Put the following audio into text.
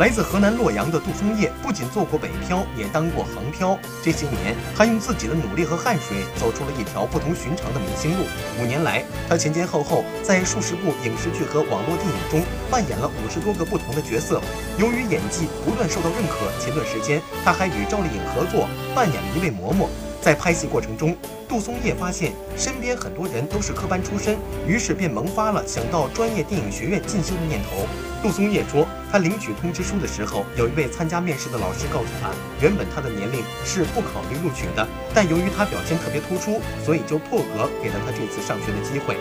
来自河南洛阳的杜松叶不仅做过北漂，也当过横漂。这些年，他用自己的努力和汗水走出了一条不同寻常的明星路。五年来，他前前后后在数十部影视剧和网络电影中扮演了五十多个不同的角色。由于演技不断受到认可，前段时间他还与赵丽颖合作扮演了一位嬷嬷。在拍戏过程中，杜松叶发现身边很多人都是科班出身，于是便萌发了想到专业电影学院进修的念头。杜松叶说，他领取通知书的时候，有一位参加面试的老师告诉他，原本他的年龄是不考虑录取的，但由于他表现特别突出，所以就破格给了他这次上学的机会。